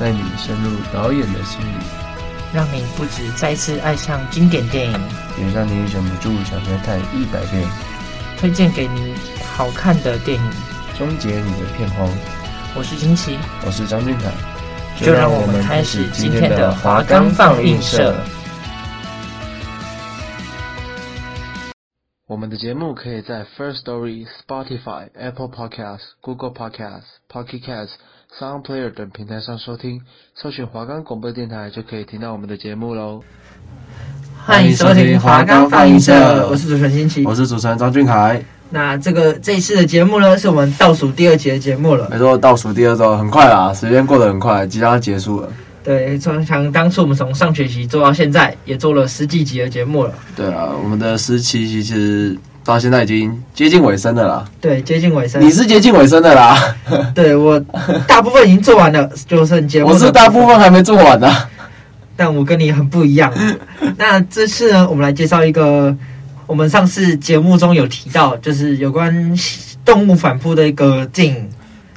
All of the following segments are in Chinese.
带你深入导演的心里，让你不止再次爱上经典电影，也让你忍不住想再看一百遍。推荐给你好看的电影，终结你的片荒。我是金奇，我是张俊凯，就让我们开始今天的华冈放映社。我们的节目可以在 First Story、Spotify、Apple Podcasts、Google Podcasts、Pocket Casts、Sound Player 等平台上收听，搜寻华冈广播电台就可以听到我们的节目喽。欢迎收听华冈放映社，我是主持人新奇，我是主持人张俊凯。那这个这一次的节目呢，是我们倒数第二集的节目了。没错，倒数第二周，很快啦，时间过得很快，即将要结束了。对，从想当初我们从上学期做到现在，也做了十几集的节目了。对啊，我们的十七集其实到现在已经接近尾声的啦。对，接近尾声。你是接近尾声的啦。对，我大部分已经做完了，就剩节目。我是大部分还没做完呢、啊。但我跟你很不一样。那这次呢，我们来介绍一个我们上次节目中有提到，就是有关动物反扑的一个电影。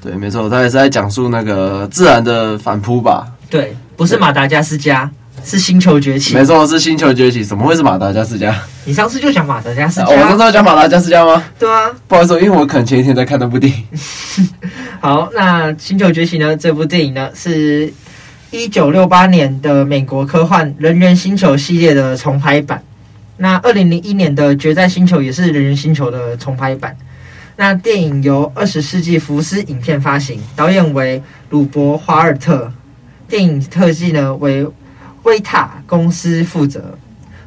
对，没错，他也是在讲述那个自然的反扑吧。对，不是马达加斯加，是星球崛起。没错，是星球崛起。怎么会是马达加斯加？你上次就讲马达加斯加。哦，我上次有讲马达加斯加吗？对啊。不好意思，因为我可能前一天在看那部电影。好，那《星球崛起》呢？这部电影呢，是一九六八年的美国科幻《人猿星球》系列的重拍版。那二零零一年的《决战星球》也是《人猿星球》的重拍版。那电影由二十世纪福斯影片发行，导演为鲁伯·华尔特。电影特技呢为威塔公司负责，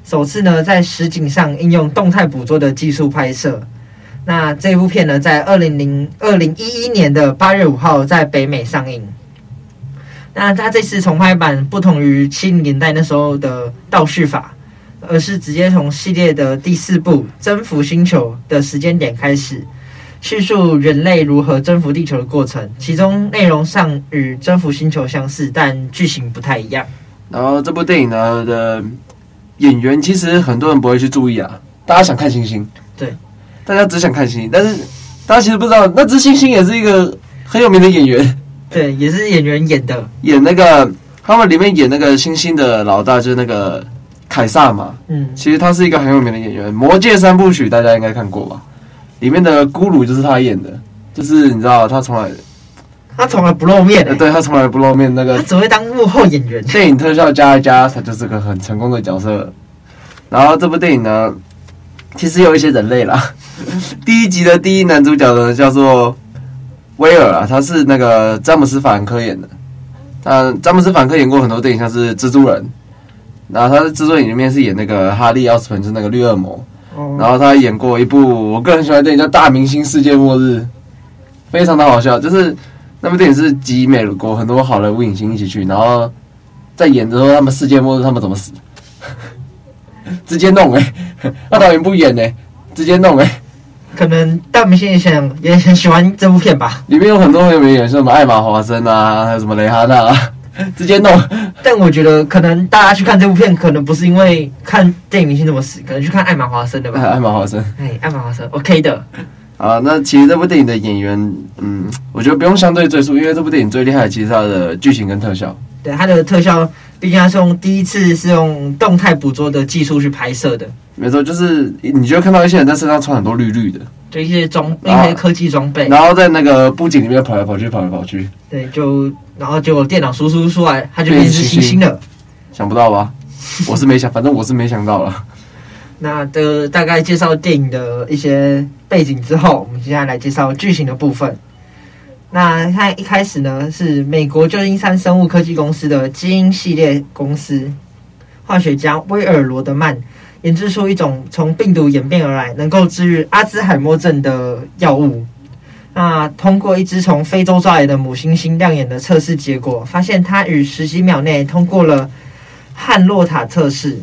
首次呢在实景上应用动态捕捉的技术拍摄。那这部片呢在二零零二零一一年的八月五号在北美上映。那它这次重拍版不同于七零年代那时候的倒叙法，而是直接从系列的第四部《征服星球》的时间点开始。叙述人类如何征服地球的过程，其中内容上与征服星球相似，但剧情不太一样。然后这部电影呢的演员，其实很多人不会去注意啊。大家想看星星，对，大家只想看星星，但是大家其实不知道，那只星星也是一个很有名的演员，对，也是演员演的，演那个他们里面演那个星星的老大就是那个凯撒嘛，嗯，其实他是一个很有名的演员，《魔戒》三部曲大家应该看过吧。里面的咕噜就是他演的，就是你知道他从来他从来不露面，欸，对他从来不露面，那个他只会当幕后演员。电影特效加一加，他就是个很成功的角色。然后这部电影呢，其实有一些人类啦。第一集的第一男主角呢叫做威尔啊，他是那个詹姆斯·法兰克演的。那詹姆斯·法兰克演过很多电影，像是蜘蛛人。然后他在蜘蛛人里面是演那个哈利·奥斯本，就是那个绿恶魔。然后他演过一部我个人喜欢的电影叫《大明星世界末日》，非常的好笑。就是那部电影是集美国很多好莱坞影星一起去，然后在演的时候他们世界末日他们怎么死，直接弄哎、欸，那导演不演呢、欸，直接弄哎、欸。可能大明星也想也很喜欢这部片吧。里面有很多很有名演员，什么艾玛华森啊，还有什么蕾哈娜啊。直接弄，但我觉得可能大家去看这部片，可能不是因为看电影明星怎么死，可能去看艾玛华森的吧。艾玛华森，哎，艾玛华森，OK 的。啊，那其实这部电影的演员，嗯，我觉得不用相对赘述，因为这部电影最厉害的其实它的剧情跟特效。对，它的特效，毕竟它是用第一次是用动态捕捉的技术去拍摄的。没错，就是你就会看到一些人在身上穿很多绿绿的，就一些装一些科技装备，然后在那个布景里面跑来跑去，跑来跑去。对，就然后结果电脑输出出来，它就变成星星了。想不到吧？我是没想，反正我是没想到了。那的大概介绍电影的一些背景之后，我们接下来来介绍剧情的部分。那它一开始呢，是美国旧金山生物科技公司的基因系列公司化学家威尔罗德曼。研制出一种从病毒演变而来，能够治愈阿兹海默症的药物。那通过一只从非洲抓来的母猩猩亮眼的测试结果，发现它于十几秒内通过了汉洛塔测试。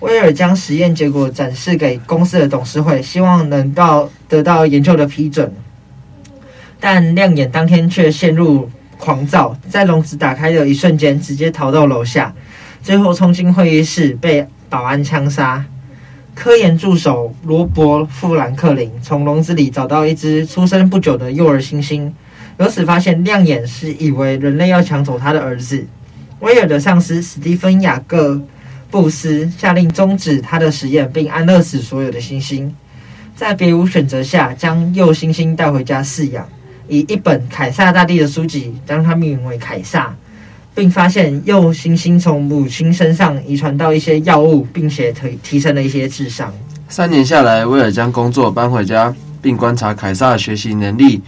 威尔将实验结果展示给公司的董事会，希望能够得到研究的批准。但亮眼当天却陷入狂躁，在笼子打开的一瞬间，直接逃到楼下，最后冲进会议室被保安枪杀。科研助手罗伯·富兰克林从笼子里找到一只出生不久的幼儿猩猩，由此发现亮眼是以为人类要抢走他的儿子。威尔的上司史蒂芬·雅各布斯下令终止他的实验，并安乐死所有的猩猩，在别无选择下，将幼猩猩带回家饲养。以一本凯撒大帝的书籍将它命名为凯撒，并发现幼猩猩从母亲身上遗传到一些药物，并且提提升了一些智商。三年下来，威尔将工作搬回家，并观察凯撒的学习能力，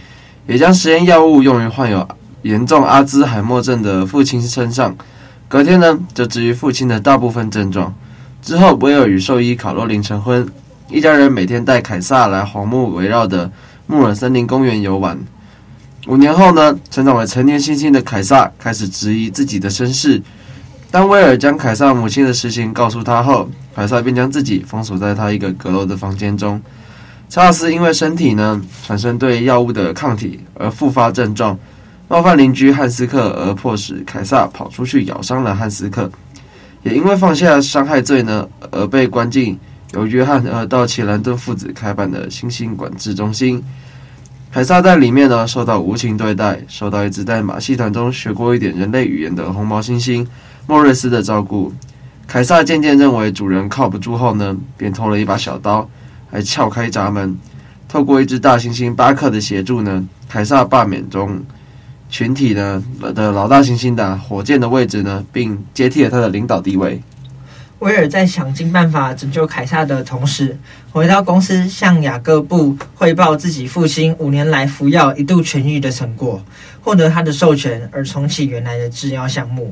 也将实验药物用于患有严重阿兹海默症的父亲身上。隔天呢，就治愈父亲的大部分症状。之后，威尔与兽医卡洛琳成婚，一家人每天带凯撒来黄木围绕的穆尔森林公园游玩。五年后呢，成长为成年猩猩的凯撒开始质疑自己的身世。当威尔将凯撒母亲的实情告诉他后，凯撒便将自己封锁在他一个阁楼的房间中。查尔斯因为身体呢产生对药物的抗体而复发症状，冒犯邻居汉斯克而迫使凯撒跑出去咬伤了汉斯克，也因为放下伤害罪呢而被关进由约翰和道奇兰顿父子开办的猩猩管制中心。凯撒在里面呢，受到无情对待，受到一只在马戏团中学过一点人类语言的红毛猩猩莫瑞斯的照顾。凯撒渐渐认为主人靠不住后呢，便偷了一把小刀，还撬开闸门。透过一只大猩猩巴克的协助呢，凯撒罢免中群体呢的老大猩猩的火箭的位置呢，并接替了他的领导地位。威尔在想尽办法拯救凯撒的同时，回到公司向雅各布汇报自己父亲五年来服药一度痊愈的成果，获得他的授权而重启原来的制药项目。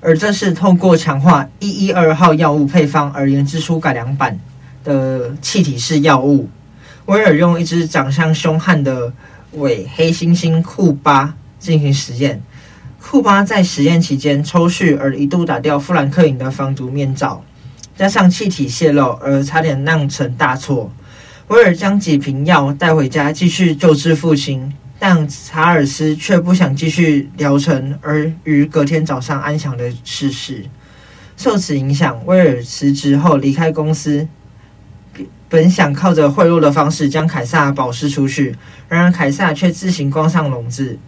而这是透过强化一一二号药物配方而研制出改良版的气体式药物。威尔用一只长相凶悍的伪黑猩猩库巴进行实验。库巴在实验期间抽搐，而一度打掉富兰克林的防毒面罩，加上气体泄漏，而差点酿成大错。威尔将几瓶药带回家继续救治父亲，但查尔斯却不想继续疗程，而于隔天早上安详的逝世。受此影响，威尔辞职后离开公司，本想靠着贿赂的方式将凯撒保释出去，然而凯撒却自行关上笼子，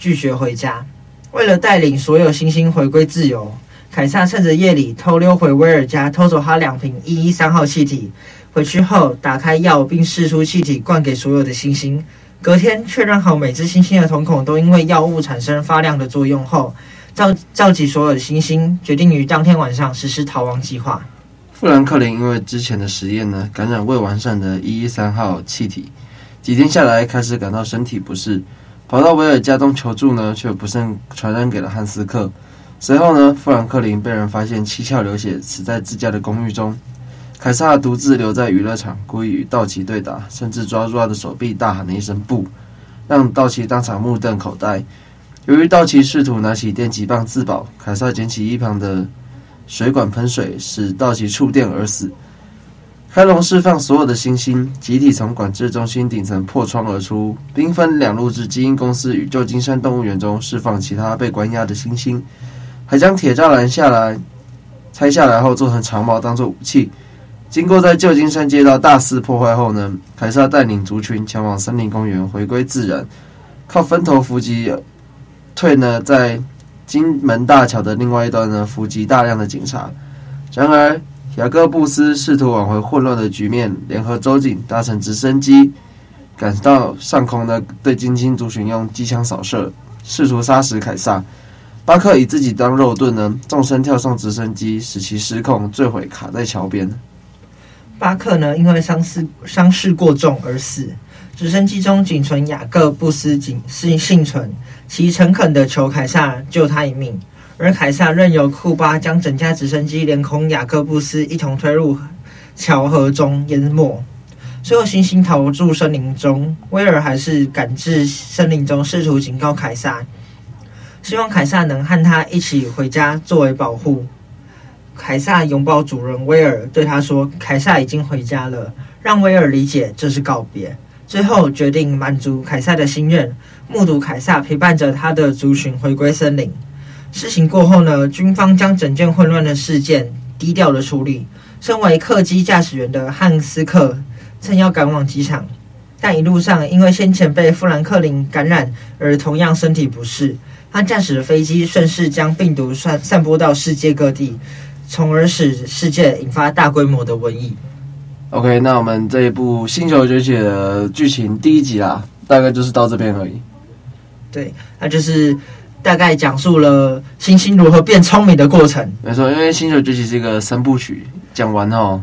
拒绝回家。为了带领所有猩猩回归自由，凯撒趁着夜里偷溜回威尔家，偷走他两瓶一一三号气体。回去后，打开药并试出气体灌给所有的猩猩。隔天，确认好每只猩猩的瞳孔都因为药物产生发亮的作用后，召召集所有的猩猩，决定于当天晚上实施逃亡计划。富兰克林因为之前的实验呢，感染未完善的一一三号气体，几天下来开始感到身体不适。跑到威尔家中求助呢，却不慎传染给了汉斯克。随后呢，富兰克林被人发现七窍流血，死在自家的公寓中。凯撒独自留在娱乐场，故意与道奇对打，甚至抓住他的手臂，大喊了一声“不”，让道奇当场目瞪口呆。由于道奇试图拿起电击棒自保，凯撒捡起一旁的水管喷水，使道奇触电而死。开龙释放所有的猩猩，集体从管制中心顶层破窗而出，兵分两路至基因公司与旧金山动物园中释放其他被关押的猩猩，还将铁栅栏下来拆下来后做成长矛当做武器。经过在旧金山街道大肆破坏后呢，凯撒带领族群前往森林公园回归自然，靠分头伏击退呢，在金门大桥的另外一端呢伏击大量的警察。然而。雅各布斯试图挽回混乱的局面，联合州警搭乘直升机赶到上空呢，对金星族群用机枪扫射，试图杀死凯撒。巴克以自己当肉盾呢，纵身跳上直升机，使其失控坠毁，卡在桥边。巴克呢，因为伤势伤势过重而死。直升机中仅存雅各布斯仅是幸存，其诚恳地求凯撒救他一命。而凯撒任由库巴将整架直升机连同雅各布斯一同推入桥河中淹没。最后，星星逃入森林中，威尔还是赶至森林中，试图警告凯撒，希望凯撒能和他一起回家作为保护。凯撒拥抱主人威尔，对他说：“凯撒已经回家了。”让威尔理解这是告别。最后决定满足凯撒的心愿，目睹凯撒陪伴着他的族群回归森林。事情过后呢，军方将整件混乱的事件低调的处理。身为客机驾驶员的汉斯克正要赶往机场，但一路上因为先前被富兰克林感染而同样身体不适。他驾驶的飞机顺势将病毒散散播到世界各地，从而使世界引发大规模的瘟疫。OK，那我们这一部《星球崛起》的剧情第一集啦，大概就是到这边而已。对，那就是。大概讲述了星星如何变聪明的过程。没错，因为《星球崛起》是一个三部曲，讲完哦，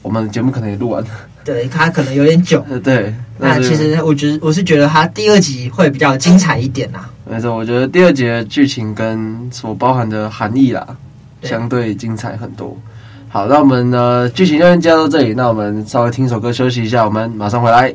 我们节目可能也录完了。对，它可能有点久。对，那，其实我觉得我是觉得它第二集会比较精彩一点啦。没错，我觉得第二节的剧情跟所包含的含义啦，对相对精彩很多。好，那我们呢剧情就先介绍到这里，那我们稍微听首歌休息一下，我们马上回来。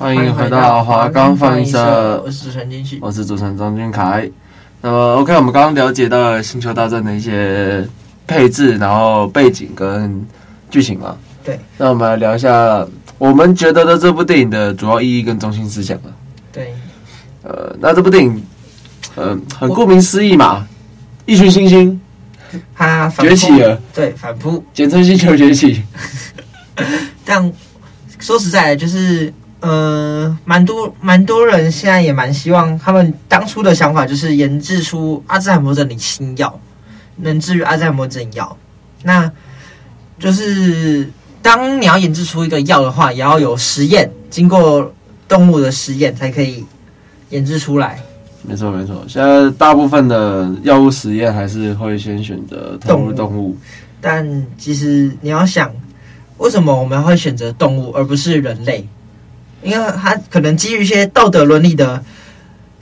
欢迎回到华冈放映社，我是主持人金旭，我是主持人张俊凯。那么，OK，我们刚刚了解到了《星球大战》的一些配置，然后背景跟剧情嘛。对。那我们来聊一下我们觉得的这部电影的主要意义跟中心思想啊。对。呃，那这部电影，呃，很顾名思义嘛，一群星星，它崛起了。对，反扑，简称《星球崛起》。但说实在的，就是。呃，蛮多蛮多人现在也蛮希望，他们当初的想法就是研制出阿兹海默症的新药，能治愈阿兹海默症药。那就是当你要研制出一个药的话，也要有实验，经过动物的实验才可以研制出来。没错没错，现在大部分的药物实验还是会先选择动物动物，但其实你要想，为什么我们会选择动物而不是人类？因为它可能基于一些道德伦理的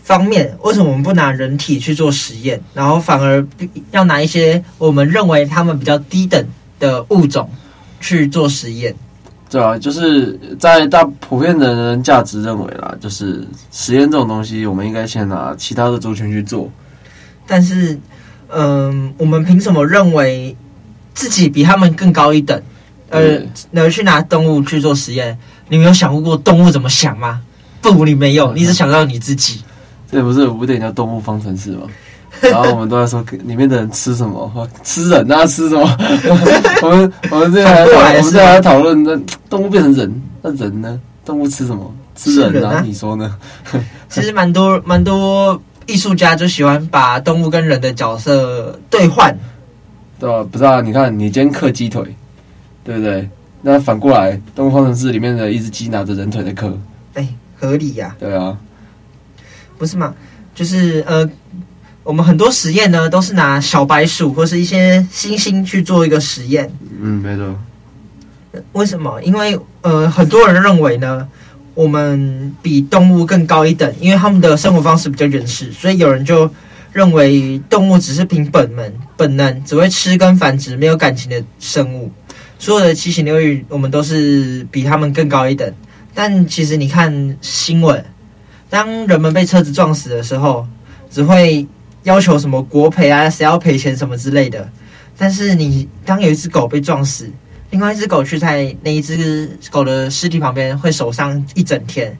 方面，为什么我们不拿人体去做实验，然后反而要拿一些我们认为他们比较低等的物种去做实验？对啊，就是在大普遍的人价值认为啦，就是实验这种东西，我们应该先拿其他的族群去做。但是，嗯，我们凭什么认为自己比他们更高一等，呃而去拿动物去做实验？你没有想过动物怎么想吗？不，你没有，你只想到你自己。这不是有部电影叫《动物方程式》吗？然后我们都在说里面的人吃什么，吃人啊，吃什么？我们我们这还讨我们这还讨论那动物变成人，那人呢？动物吃什么？吃人啊？人啊，你说呢？其实蛮多蛮多艺术家就喜欢把动物跟人的角色兑换，对吧？不是啊，你看你今天刻鸡腿，对不对？那反过来，动物方程式里面的一只鸡拿着人腿的壳，哎，合理呀？对啊，不是吗？就是呃。我们很多实验呢，都是拿小白鼠或是一些猩猩去做一个实验。嗯，没错。为什么？因为呃，很多人认为呢，我们比动物更高一等，因为他们的生活方式比较原始，所以有人就认为动物只是凭本能，本能只会吃跟繁殖，没有感情的生物。所有的七情六欲，我们都是比他们更高一等。但其实你看新闻，当人们被车子撞死的时候，只会。要求什么国赔啊？谁要赔钱什么之类的？但是你当有一只狗被撞死，另外一只狗却在那一只狗的尸体旁边会守上一整天。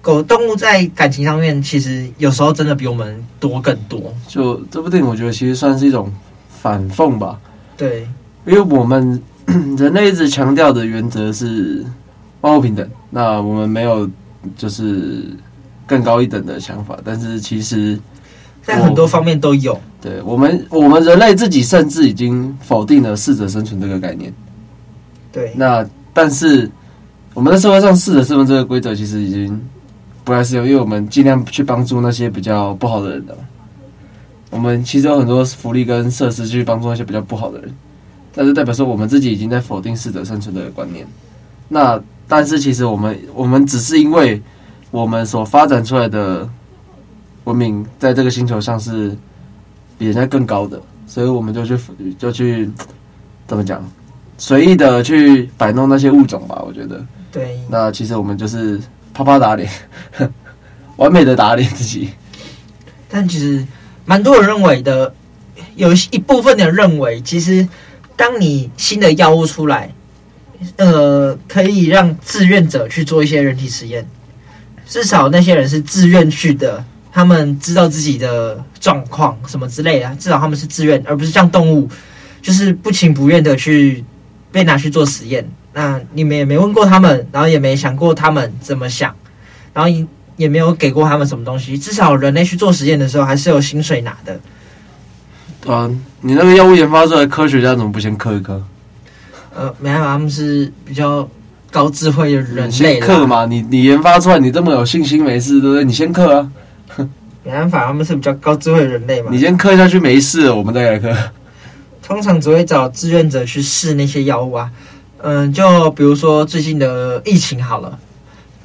狗动物在感情上面，其实有时候真的比我们多更多。就这部电影，我觉得其实算是一种反讽吧。对，因为我们 人类一直强调的原则是万物平等，那我们没有就是更高一等的想法，但是其实。在很多方面都有。对我们，我们人类自己甚至已经否定了适者生存这个概念。对。那但是我们在社会上适者生存这个规则其实已经不太适用，因为我们尽量去帮助那些比较不好的人的。我们其实有很多福利跟设施去帮助那些比较不好的人，但是代表说我们自己已经在否定适者生存的观念。那但是其实我们我们只是因为我们所发展出来的。文明在这个星球上是比人家更高的，所以我们就去就去怎么讲，随意的去摆弄那些物种吧。我觉得，对。那其实我们就是啪啪打脸，完美的打脸自己。但其实蛮多人认为的，有一部分的人认为，其实当你新的药物出来，呃，可以让志愿者去做一些人体实验，至少那些人是自愿去的。他们知道自己的状况什么之类的，至少他们是自愿，而不是像动物，就是不情不愿的去被拿去做实验。那你们也没问过他们，然后也没想过他们怎么想，然后也也没有给过他们什么东西。至少人类去做实验的时候，还是有薪水拿的。对啊，你那个药物研发出来，科学家怎么不先磕一磕？呃，没办法，他们是比较高智慧的人类。刻嘛，你你研发出来，你这么有信心没事，对不对？你先刻啊。没办法，他们是比较高智慧的人类嘛。你先刻下去没事，我们再来嗑。通常只会找志愿者去试那些药物啊，嗯，就比如说最近的疫情好了，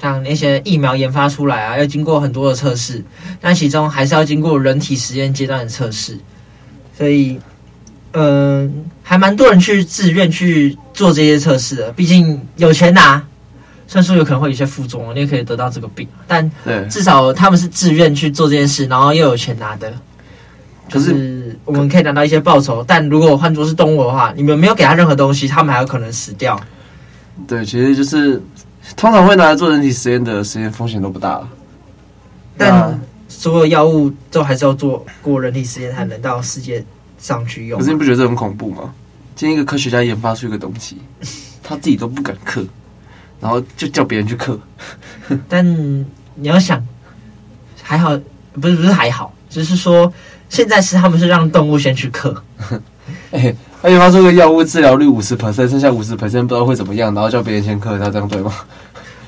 像那些疫苗研发出来啊，要经过很多的测试，但其中还是要经过人体实验阶段的测试，所以，嗯，还蛮多人去自愿去做这些测试的，毕竟有钱拿。虽然说有可能会有一些副作用，你也可以得到这个病，但至少他们是自愿去做这件事，然后又有钱拿的，就是我们可以拿到一些报酬。但如果换作是动物的话，你们没有给他任何东西，他们还有可能死掉。对，其实就是通常会拿来做人体实验的实验风险都不大了，但所有药物都还是要做过人体实验才能到世界上去用。可是你不觉得这很恐怖吗？今天一个科学家研发出一个东西，他自己都不敢嗑。然后就叫别人去嗑，但你要想，还好，不是不是还好，只是说现在是他们是让动物先去嗑。哎，他研发出个药物治疗率五十 percent，剩下五十 percent 不知道会怎么样，然后叫别人先嗑，他这样对吗？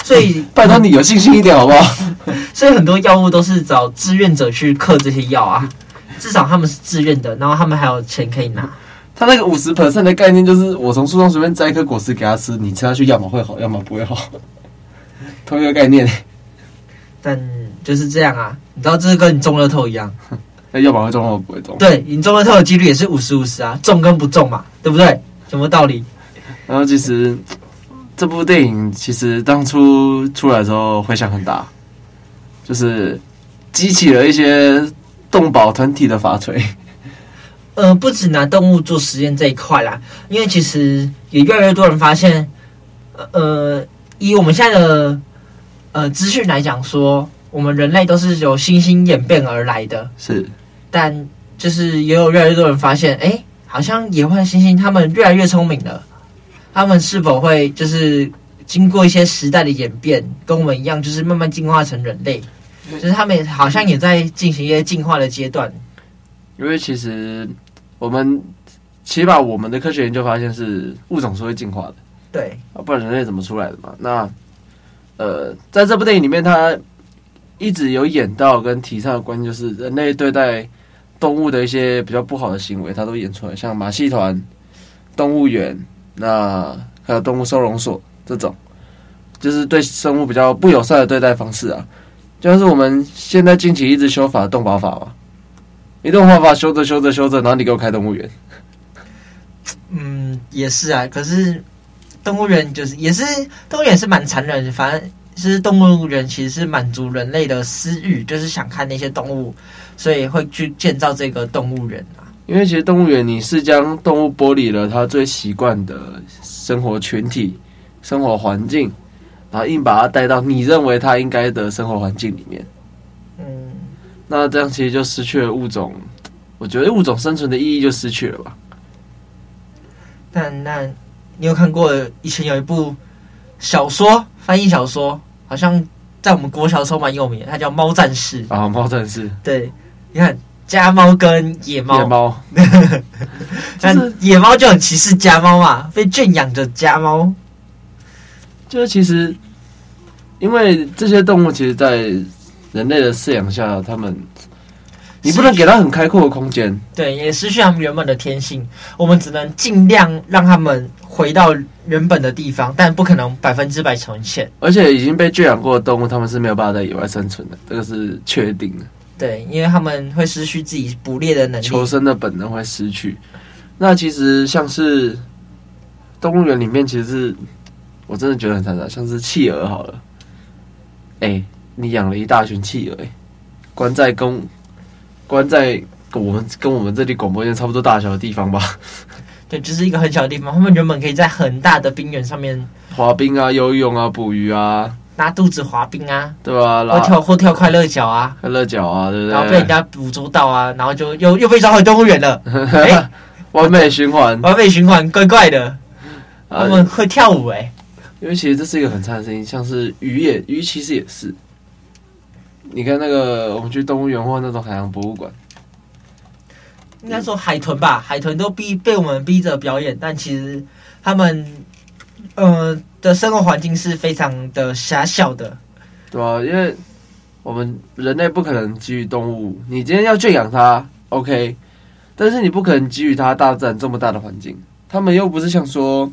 所以 拜托你有信心一点好不好？所以很多药物都是找志愿者去刻这些药啊，至少他们是自愿的，然后他们还有钱可以拿。他那个五十 percent 的概念就是，我从树上随便摘一颗果实给他吃，你吃下去要么会好，要么不会好，同一个概念。但就是这样啊，你知道这是跟你中乐透一样，那要么会中，要么不会中。对，你中乐透的几率也是五十五十啊，中跟不中嘛，对不对？什么道理？然后其实这部电影其实当初出来的时候回响很大，就是激起了一些动保团体的法锤。呃，不止拿动物做实验这一块啦，因为其实也越来越多人发现，呃，以我们现在的呃资讯来讲，说我们人类都是由猩猩演变而来的，是，但就是也有越来越多人发现，哎，好像野外猩猩他们越来越聪明了，他们是否会就是经过一些时代的演变，跟我们一样，就是慢慢进化成人类，就是他们好像也在进行一些进化的阶段，因为其实。我们起码我们的科学研究发现是物种是会进化的，对，啊，不然人类怎么出来的嘛？那呃，在这部电影里面，他一直有演到跟提倡的观念，就是人类对待动物的一些比较不好的行为，他都演出来，像马戏团、动物园，那还有动物收容所这种，就是对生物比较不友善的对待方式啊，就像是我们现在近期一直修法动保法嘛。你动画法修着修着修着，然后你给我开动物园。嗯，也是啊。可是动物园就是也是动物园是蛮残忍的，反正是动物园其实是满足人类的私欲，就是想看那些动物，所以会去建造这个动物园啊。因为其实动物园你是将动物剥离了它最习惯的生活群体、生活环境，然后硬把它带到你认为它应该的生活环境里面。嗯那这样其实就失去了物种，我觉得物种生存的意义就失去了吧。但那，你有看过以前有一部小说，翻译小说，好像在我们国小的时候蛮有名的，它叫《猫战士》啊，《猫战士》。对，你看家猫跟野猫，野猫，但野猫就很歧视家猫嘛，被圈养着家猫。就是其实，因为这些动物其实，在人类的饲养下，它们你不能给它很开阔的空间，对，也失去它们原本的天性。我们只能尽量让它们回到原本的地方，但不可能百分之百呈现。而且已经被圈养过的动物，它们是没有办法在野外生存的，这个是确定的。对，因为他们会失去自己捕猎的能力，求生的本能会失去。那其实像是动物园里面，其实是我真的觉得很惨惨，像是企鹅好了，哎、欸。你养了一大群企鹅，哎，关在公，关在我们跟我们这里广播间差不多大小的地方吧？对，就是一个很小的地方。他们原本可以在很大的冰原上面滑冰啊、游泳啊、捕鱼啊，拉肚子滑冰啊，对吧？或跳或跳快乐脚啊，快乐脚啊，对不对？然后被人家捕捉到啊，然后就又又被抓回动物园了。哎，完美循环，完美循环，怪怪的。他们会跳舞哎，因为其实这是一个很差的声音，像是鱼也鱼其实也是。你看那个，我们去动物园或那种海洋博物馆，应该说海豚吧，海豚都逼被我们逼着表演，但其实他们呃的生活环境是非常的狭小的，对啊，因为我们人类不可能给予动物，你今天要圈养它，OK，但是你不可能给予它大自然这么大的环境，他们又不是像说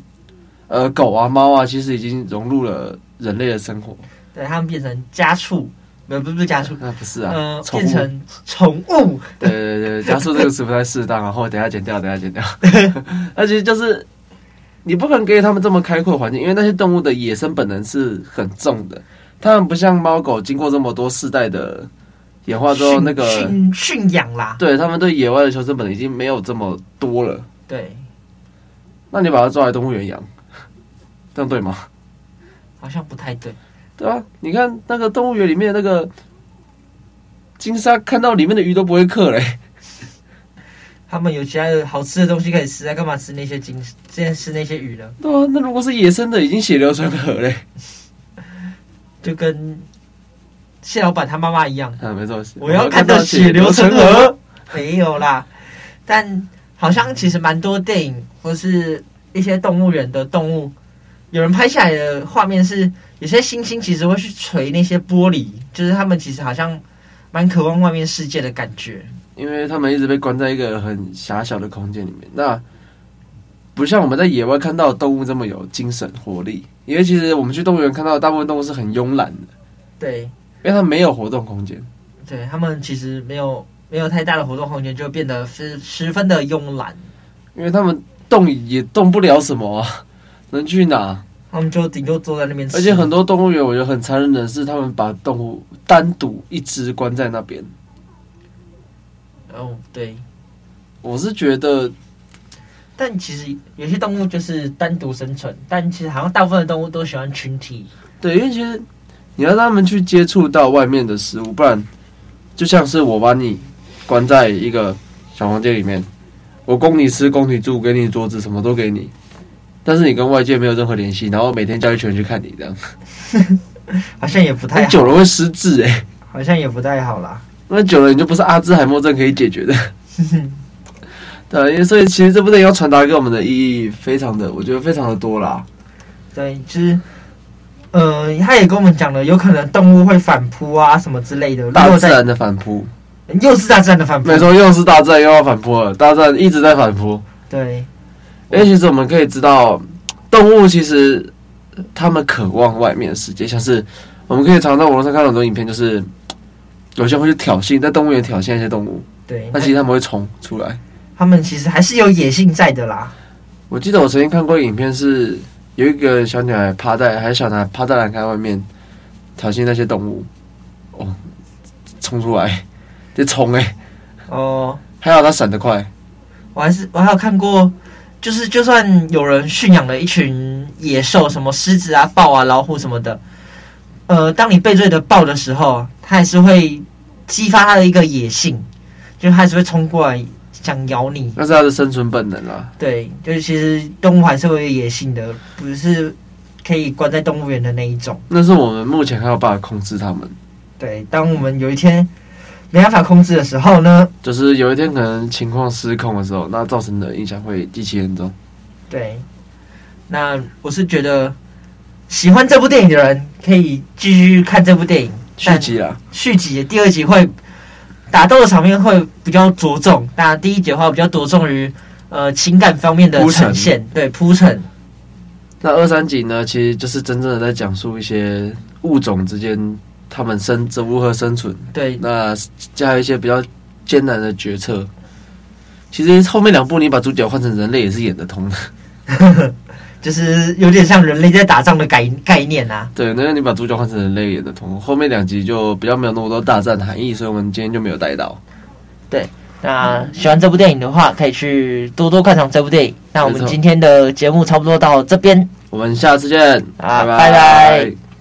呃狗啊猫啊，其实已经融入了人类的生活，对，他们变成家畜。没有，不是不是家畜，那 不是啊，变成宠物。对对对，家畜这个词不太适当，然后等下剪掉，等下剪掉。那其实就是你不可能给他们这么开阔的环境，因为那些动物的野生本能是很重的，他们不像猫狗，经过这么多世代的演化之后，那个驯驯养啦，对他们对野外的求生本能已经没有这么多了。对，那你把它抓来动物园养，这样对吗？好像不太对。对啊，你看那个动物园里面那个金鲨，看到里面的鱼都不会克嘞。他们有其他的好吃的东西可以吃，啊干嘛吃那些金？现在吃那些鱼呢？对啊，那如果是野生的，已经血流成河嘞。就跟谢老板他妈妈一样。啊，没错，我要看到血流成河。没有啦，但好像其实蛮多电影或是一些动物园的动物，有人拍下来的画面是，有些猩猩其实会去锤那些玻璃，就是他们其实好像蛮渴望外面世界的感觉。因为他们一直被关在一个很狭小的空间里面，那不像我们在野外看到的动物这么有精神活力。因为其实我们去动物园看到的大部分动物是很慵懒的，对，因为它没有活动空间。对，他们其实没有没有太大的活动空间，就变得是十分的慵懒。因为他们动也动不了什么啊，能去哪？他们就顶多坐在那边。而且很多动物园，我觉得很残忍的是，他们把动物单独一只关在那边。哦，对，我是觉得，但其实有些动物就是单独生存，但其实好像大部分的动物都喜欢群体。对，因为其实你要让他们去接触到外面的食物，不然就像是我把你关在一个小房间里面，我供你吃，供你住，给你桌子，什么都给你，但是你跟外界没有任何联系，然后每天叫一群人去看你，这样 好像也不太好，久了会失智哎、欸，好像也不太好啦。那久了，你就不是阿兹海默症可以解决的。对，因为所以其实这部电影要传达给我们的意义，非常的，我觉得非常的多啦。对，其实，呃，他也跟我们讲了，有可能动物会反扑啊，什么之类的。大自然的反扑，又是大自然的反扑。没错，又是大自然又要反扑了，大自然一直在反扑。对，因为其实我们可以知道，动物其实他们渴望外面的世界，像是我们可以常常在网络上看到很多影片，就是。有些会去挑衅，在动物园挑衅一些动物。对，那其实他们会冲出来。他们其实还是有野性在的啦。我记得我曾经看过影片，是有一个小女孩趴在，还是小男孩趴在栏杆外面挑衅那些动物。哦，冲出来，就冲哎、欸！哦，还好他闪得快。我还是我还有看过，就是就算有人驯养了一群野兽，什么狮子啊、豹啊、老虎什么的。呃，当你背对着豹的时候，它还是会激发他的一个野性，就它还是会冲过来想咬你。那是他的生存本能啊。对，就是其实动物还是会有野性的，不是可以关在动物园的那一种。那是我们目前还有办法控制它们。对，当我们有一天没办法控制的时候呢，就是有一天可能情况失控的时候，那造成的影响会极其严重。对，那我是觉得。喜欢这部电影的人可以继续看这部电影续集啊，续集第二集会打斗的场面会比较着重，那第一集的话比较着重于呃情感方面的呈现，对铺陈。那二三集呢，其实就是真正的在讲述一些物种之间他们生如何生存，对，那加有一些比较艰难的决策。其实后面两部你把主角换成人类也是演得通的。就是有点像人类在打仗的概概念啊。对，那你把主角换成人类也得通，后面两集就比较没有那么多大战的含义，所以我们今天就没有带到。对，那喜欢这部电影的话，可以去多多看场这部电影。那我们今天的节目差不多到这边，我们下次见，啊，拜拜。拜拜。